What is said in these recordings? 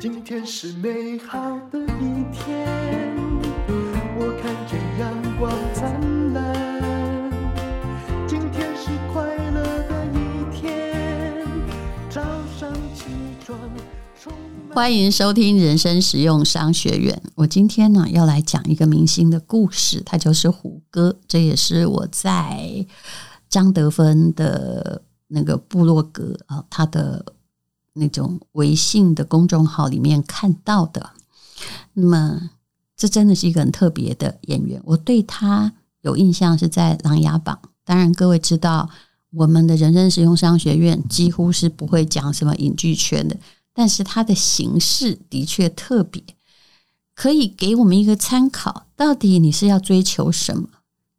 今天是美好的一天，我看见阳光灿烂。今天是快乐的一天，早上起床。欢迎收听人生实用商学院。我今天呢要来讲一个明星的故事，他就是胡歌。这也是我在张德芬的那个部落格啊，他的。那种微信的公众号里面看到的，那么这真的是一个很特别的演员。我对他有印象是在《琅琊榜》。当然，各位知道我们的人生实用商学院几乎是不会讲什么影剧圈的，但是他的形式的确特别，可以给我们一个参考。到底你是要追求什么？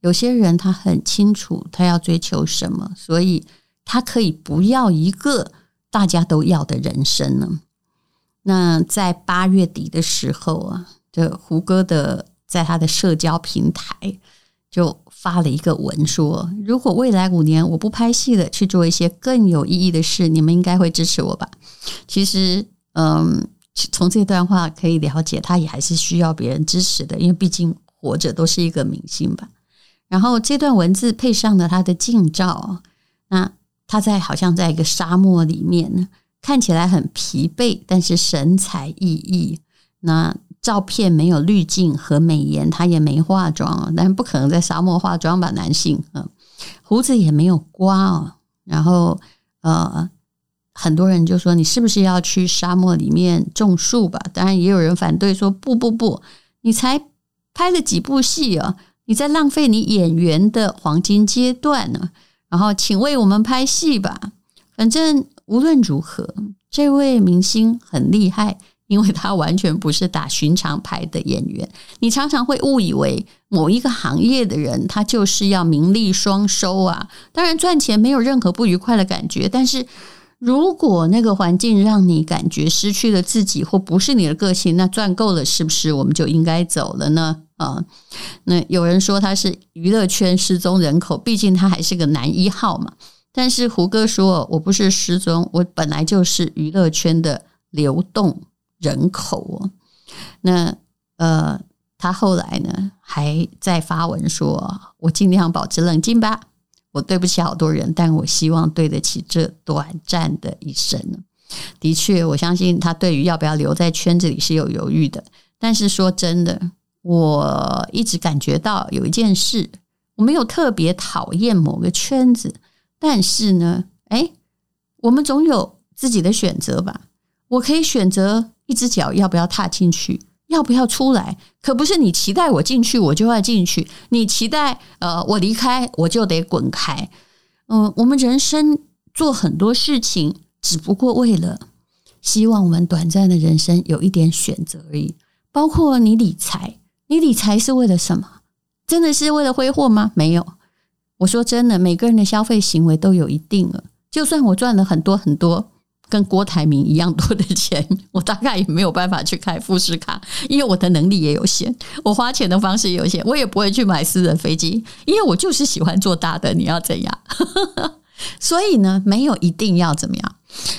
有些人他很清楚他要追求什么，所以他可以不要一个。大家都要的人生呢？那在八月底的时候啊，这胡歌的在他的社交平台就发了一个文说：“如果未来五年我不拍戏了，去做一些更有意义的事，你们应该会支持我吧？”其实，嗯，从这段话可以了解，他也还是需要别人支持的，因为毕竟活着都是一个明星吧。然后这段文字配上了他的近照，那。他在好像在一个沙漠里面呢，看起来很疲惫，但是神采奕奕。那照片没有滤镜和美颜，他也没化妆，但是不可能在沙漠化妆吧？男性，嗯，胡子也没有刮哦。然后，呃，很多人就说你是不是要去沙漠里面种树吧？当然，也有人反对说不不不，你才拍了几部戏啊，你在浪费你演员的黄金阶段呢。然后，请为我们拍戏吧。反正无论如何，这位明星很厉害，因为他完全不是打寻常牌的演员。你常常会误以为某一个行业的人，他就是要名利双收啊。当然，赚钱没有任何不愉快的感觉，但是如果那个环境让你感觉失去了自己，或不是你的个性，那赚够了，是不是我们就应该走了呢？啊，那有人说他是娱乐圈失踪人口，毕竟他还是个男一号嘛。但是胡歌说：“我不是失踪，我本来就是娱乐圈的流动人口哦。”那呃，他后来呢还在发文说：“我尽量保持冷静吧，我对不起好多人，但我希望对得起这短暂的一生。”的确，我相信他对于要不要留在圈子里是有犹豫的。但是说真的。我一直感觉到有一件事，我没有特别讨厌某个圈子，但是呢，诶，我们总有自己的选择吧。我可以选择一只脚要不要踏进去，要不要出来。可不是你期待我进去，我就要进去；你期待呃我离开，我就得滚开。嗯，我们人生做很多事情，只不过为了希望我们短暂的人生有一点选择而已。包括你理财。你理财是为了什么？真的是为了挥霍吗？没有。我说真的，每个人的消费行为都有一定了。就算我赚了很多很多，跟郭台铭一样多的钱，我大概也没有办法去开富士卡，因为我的能力也有限，我花钱的方式也有限，我也不会去买私人飞机，因为我就是喜欢做大的。你要怎样？所以呢，没有一定要怎么样。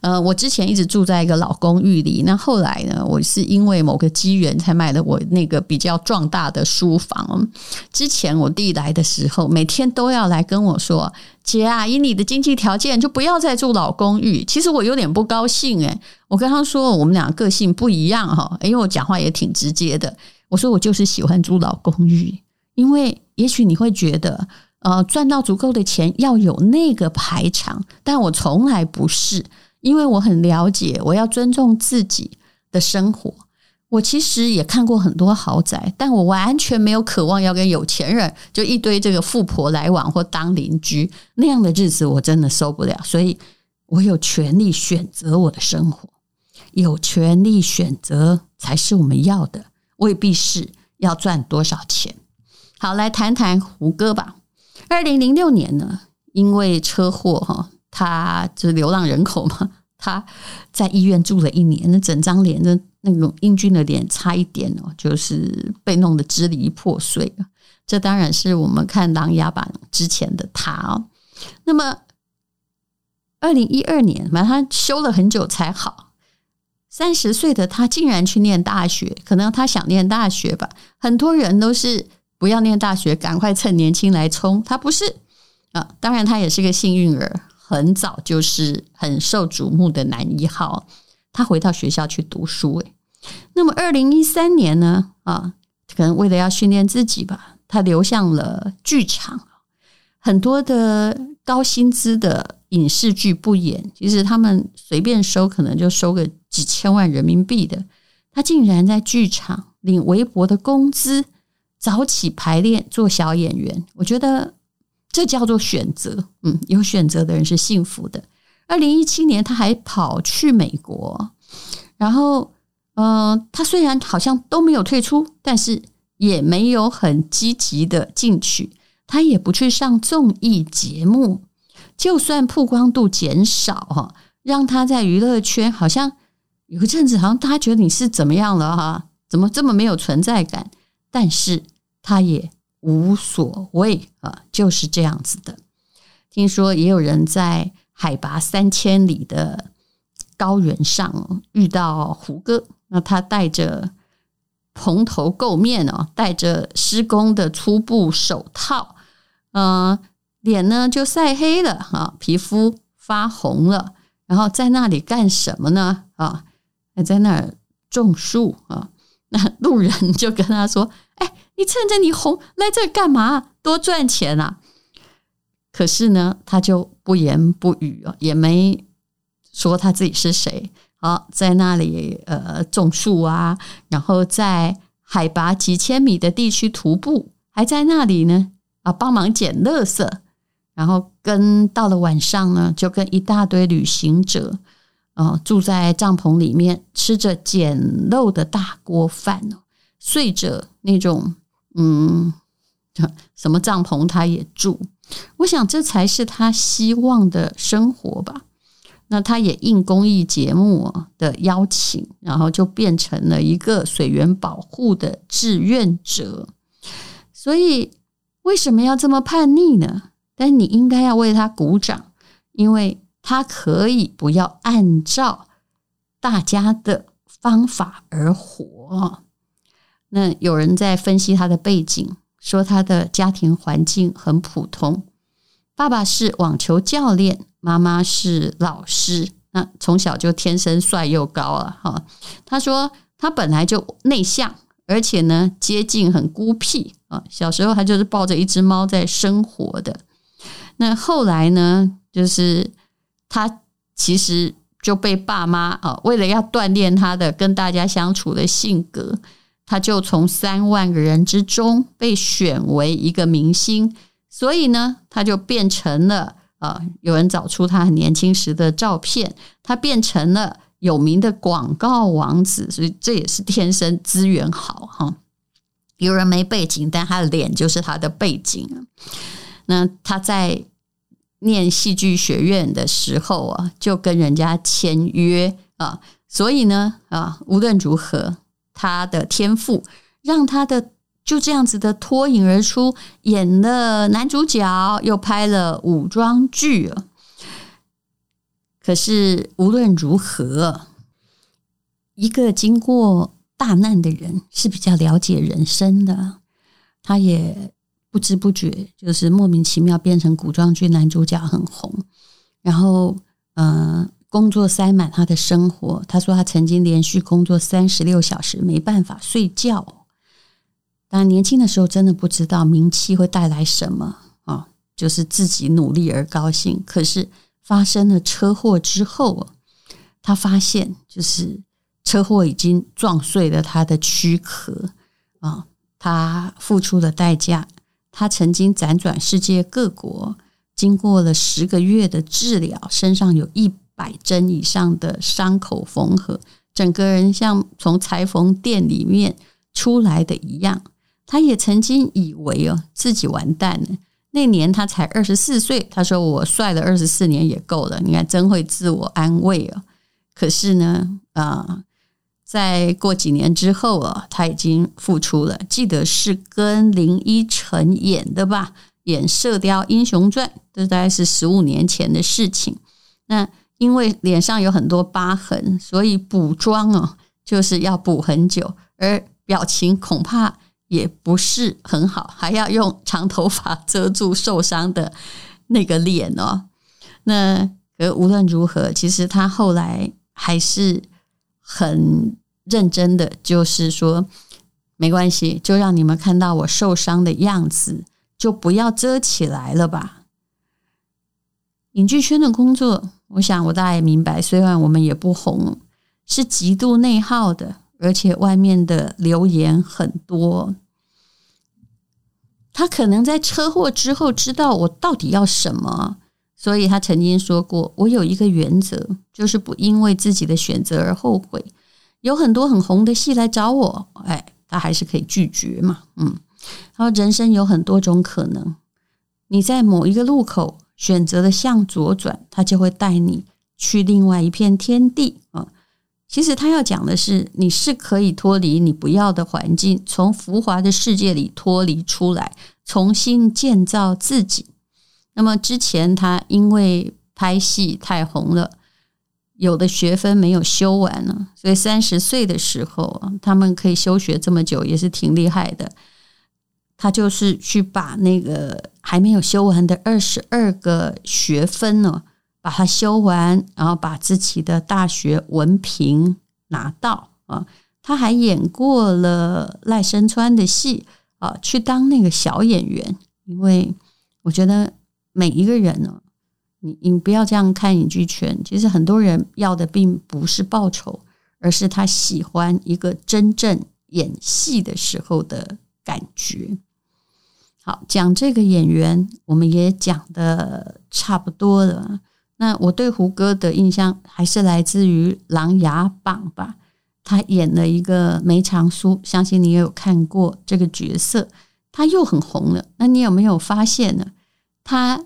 呃，我之前一直住在一个老公寓里，那后来呢，我是因为某个机缘才买了我那个比较壮大的书房。之前我弟来的时候，每天都要来跟我说：“姐啊，以你的经济条件，就不要再住老公寓。”其实我有点不高兴诶，我跟他说我们俩个性不一样哈，因为我讲话也挺直接的。我说我就是喜欢住老公寓，因为也许你会觉得。呃，赚到足够的钱要有那个排场，但我从来不是，因为我很了解，我要尊重自己的生活。我其实也看过很多豪宅，但我完全没有渴望要跟有钱人就一堆这个富婆来往或当邻居，那样的日子我真的受不了。所以我有权利选择我的生活，有权利选择才是我们要的，未必是要赚多少钱。好，来谈谈胡歌吧。二零零六年呢，因为车祸哈，他就是流浪人口嘛，他在医院住了一年，那整张脸的那种英俊的脸，差一点哦，就是被弄得支离破碎。这当然是我们看《琅琊榜》之前的他哦。那么，二零一二年，反正他修了很久才好。三十岁的他竟然去念大学，可能他想念大学吧。很多人都是不要念大学，赶快趁年轻来冲。他不是啊，当然他也是个幸运儿，很早就是很受瞩目的男一号。他回到学校去读书，诶，那么二零一三年呢？啊，可能为了要训练自己吧，他流向了剧场。很多的高薪资的影视剧不演，其实他们随便收，可能就收个几千万人民币的。他竟然在剧场领微薄的工资，早起排练做小演员。我觉得这叫做选择。嗯，有选择的人是幸福的。二零一七年，他还跑去美国，然后，嗯、呃，他虽然好像都没有退出，但是也没有很积极的进取。他也不去上综艺节目，就算曝光度减少哈，让他在娱乐圈好像有一阵子，好像大家觉得你是怎么样了哈？怎么这么没有存在感？但是他也无所谓啊，就是这样子的。听说也有人在海拔三千里的高原上遇到胡歌，那他带着蓬头垢面哦，戴着施工的粗布手套。嗯，脸呢就晒黑了啊，皮肤发红了，然后在那里干什么呢？啊，还在那儿种树啊。那路人就跟他说：“哎，你趁着你红来这干嘛？多赚钱啊！”可是呢，他就不言不语啊，也没说他自己是谁。好，在那里呃种树啊，然后在海拔几千米的地区徒步，还在那里呢。啊，帮忙捡垃圾，然后跟到了晚上呢，就跟一大堆旅行者，啊，住在帐篷里面，吃着简陋的大锅饭哦，睡着那种嗯，什么帐篷他也住。我想这才是他希望的生活吧。那他也应公益节目的邀请，然后就变成了一个水源保护的志愿者，所以。为什么要这么叛逆呢？但你应该要为他鼓掌，因为他可以不要按照大家的方法而活。那有人在分析他的背景，说他的家庭环境很普通，爸爸是网球教练，妈妈是老师，那从小就天生帅又高啊！哈，他说他本来就内向。而且呢，接近很孤僻啊。小时候他就是抱着一只猫在生活的。那后来呢，就是他其实就被爸妈啊，为了要锻炼他的跟大家相处的性格，他就从三万个人之中被选为一个明星。所以呢，他就变成了啊，有人找出他很年轻时的照片，他变成了。有名的广告王子，所以这也是天生资源好哈。有人没背景，但他的脸就是他的背景。那他在念戏剧学院的时候啊，就跟人家签约啊。所以呢啊，无论如何，他的天赋让他的就这样子的脱颖而出，演了男主角，又拍了古装剧。可是无论如何，一个经过大难的人是比较了解人生的。他也不知不觉就是莫名其妙变成古装剧男主角，很红。然后，呃，工作塞满他的生活。他说他曾经连续工作三十六小时，没办法睡觉。但年轻的时候真的不知道名气会带来什么啊，就是自己努力而高兴。可是。发生了车祸之后，他发现就是车祸已经撞碎了他的躯壳啊！他付出的代价，他曾经辗转世界各国，经过了十个月的治疗，身上有一百针以上的伤口缝合，整个人像从裁缝店里面出来的一样。他也曾经以为哦，自己完蛋了。那年他才二十四岁，他说：“我帅了二十四年也够了。”你看，真会自我安慰哦。可是呢，啊，在过几年之后啊，他已经复出了。记得是跟林依晨演的吧？演《射雕英雄传》，这大概是十五年前的事情。那因为脸上有很多疤痕，所以补妆啊，就是要补很久，而表情恐怕也不是很好，还要用长头发遮住受伤的那个脸哦。那可无论如何，其实他后来还是很认真的，就是说没关系，就让你们看到我受伤的样子，就不要遮起来了吧。影剧圈的工作，我想我大概明白。虽然我们也不红，是极度内耗的，而且外面的流言很多。他可能在车祸之后知道我到底要什么，所以他曾经说过：“我有一个原则，就是不因为自己的选择而后悔。”有很多很红的戏来找我，哎，他还是可以拒绝嘛。嗯，然后人生有很多种可能，你在某一个路口。选择了向左转，他就会带你去另外一片天地啊！其实他要讲的是，你是可以脱离你不要的环境，从浮华的世界里脱离出来，重新建造自己。那么之前他因为拍戏太红了，有的学分没有修完呢，所以三十岁的时候啊，他们可以休学这么久，也是挺厉害的。他就是去把那个还没有修完的二十二个学分呢，把它修完，然后把自己的大学文凭拿到啊。他还演过了赖声川的戏啊，去当那个小演员。因为我觉得每一个人呢，你你不要这样看影剧圈，其实很多人要的并不是报酬，而是他喜欢一个真正演戏的时候的感觉。好，讲这个演员，我们也讲的差不多了。那我对胡歌的印象还是来自于《琅琊榜》吧。他演了一个梅长苏，相信你也有看过这个角色。他又很红了。那你有没有发现呢？他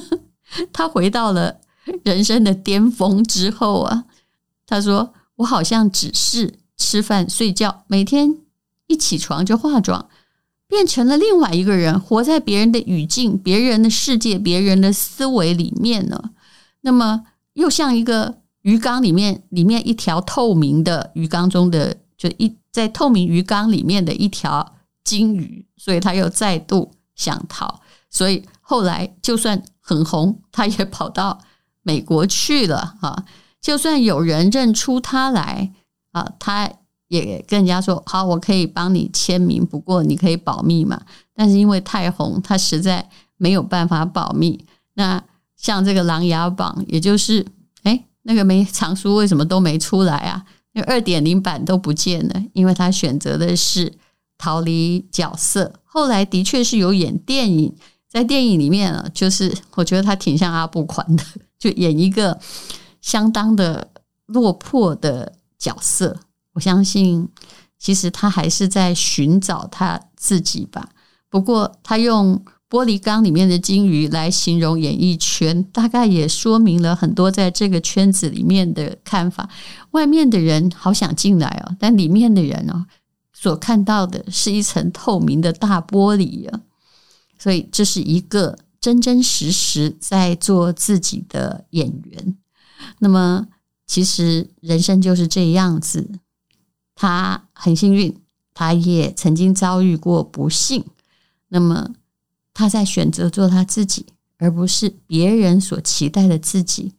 他回到了人生的巅峰之后啊，他说：“我好像只是吃饭睡觉，每天一起床就化妆。”变成了另外一个人，活在别人的语境、别人的世界、别人的思维里面呢。那么，又像一个鱼缸里面，里面一条透明的鱼缸中的，就一在透明鱼缸里面的一条金鱼，所以他又再度想逃。所以后来就算很红，他也跑到美国去了啊。就算有人认出他来啊，他。也跟人家说好，我可以帮你签名，不过你可以保密嘛。但是因为太红，他实在没有办法保密。那像这个《琅琊榜》，也就是哎，那个梅长苏为什么都没出来啊？那二点零版都不见了，因为他选择的是逃离角色。后来的确是有演电影，在电影里面啊，就是我觉得他挺像阿部宽的，就演一个相当的落魄的角色。我相信，其实他还是在寻找他自己吧。不过，他用玻璃缸里面的金鱼来形容演艺圈，大概也说明了很多在这个圈子里面的看法。外面的人好想进来哦，但里面的人哦，所看到的是一层透明的大玻璃啊。所以，这是一个真真实实在做自己的演员。那么，其实人生就是这样子。他很幸运，他也曾经遭遇过不幸。那么，他在选择做他自己，而不是别人所期待的自己。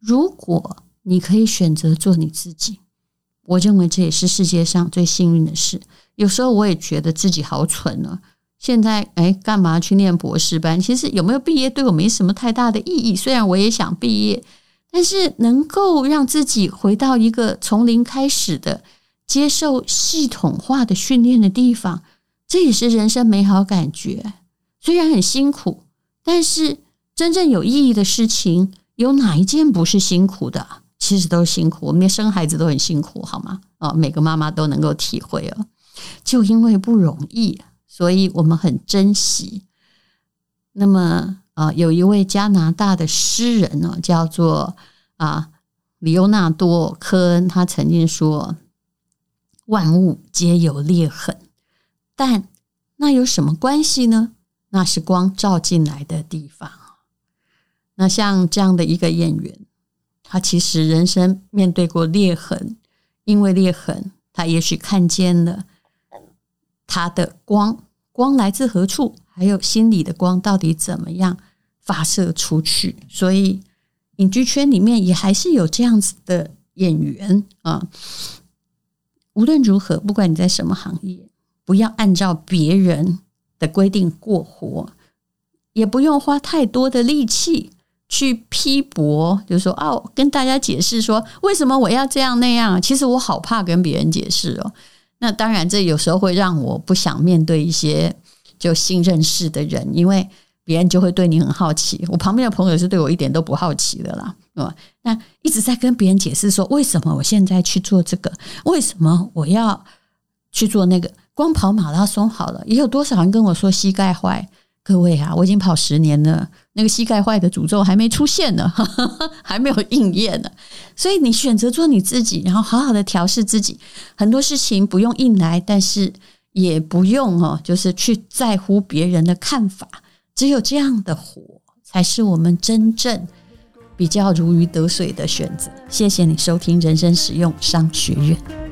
如果你可以选择做你自己，我认为这也是世界上最幸运的事。有时候我也觉得自己好蠢呢。现在，哎，干嘛去念博士班？其实有没有毕业对我没什么太大的意义。虽然我也想毕业，但是能够让自己回到一个从零开始的。接受系统化的训练的地方，这也是人生美好感觉。虽然很辛苦，但是真正有意义的事情，有哪一件不是辛苦的？其实都辛苦。我们连生孩子都很辛苦，好吗？啊，每个妈妈都能够体会哦。就因为不容易，所以我们很珍惜。那么啊，有一位加拿大的诗人呢，叫做啊，李欧纳多·科恩，他曾经说。万物皆有裂痕，但那有什么关系呢？那是光照进来的地方。那像这样的一个演员，他其实人生面对过裂痕，因为裂痕，他也许看见了他的光，光来自何处？还有心里的光到底怎么样发射出去？所以影剧圈里面也还是有这样子的演员啊。无论如何，不管你在什么行业，不要按照别人的规定过活，也不用花太多的力气。去批驳，就是说哦，跟大家解释说为什么我要这样那样。其实我好怕跟别人解释哦。那当然，这有时候会让我不想面对一些就新认识的人，因为别人就会对你很好奇。我旁边的朋友是对我一点都不好奇的啦，那一直在跟别人解释说为什么我现在去做这个，为什么我要去做那个。光跑马拉松好了，也有多少人跟我说膝盖坏。各位啊，我已经跑十年了，那个膝盖坏的诅咒还没出现呢，还没有应验呢。所以你选择做你自己，然后好好的调试自己，很多事情不用硬来，但是也不用哦，就是去在乎别人的看法。只有这样的活，才是我们真正比较如鱼得水的选择。谢谢你收听人生使用商学院。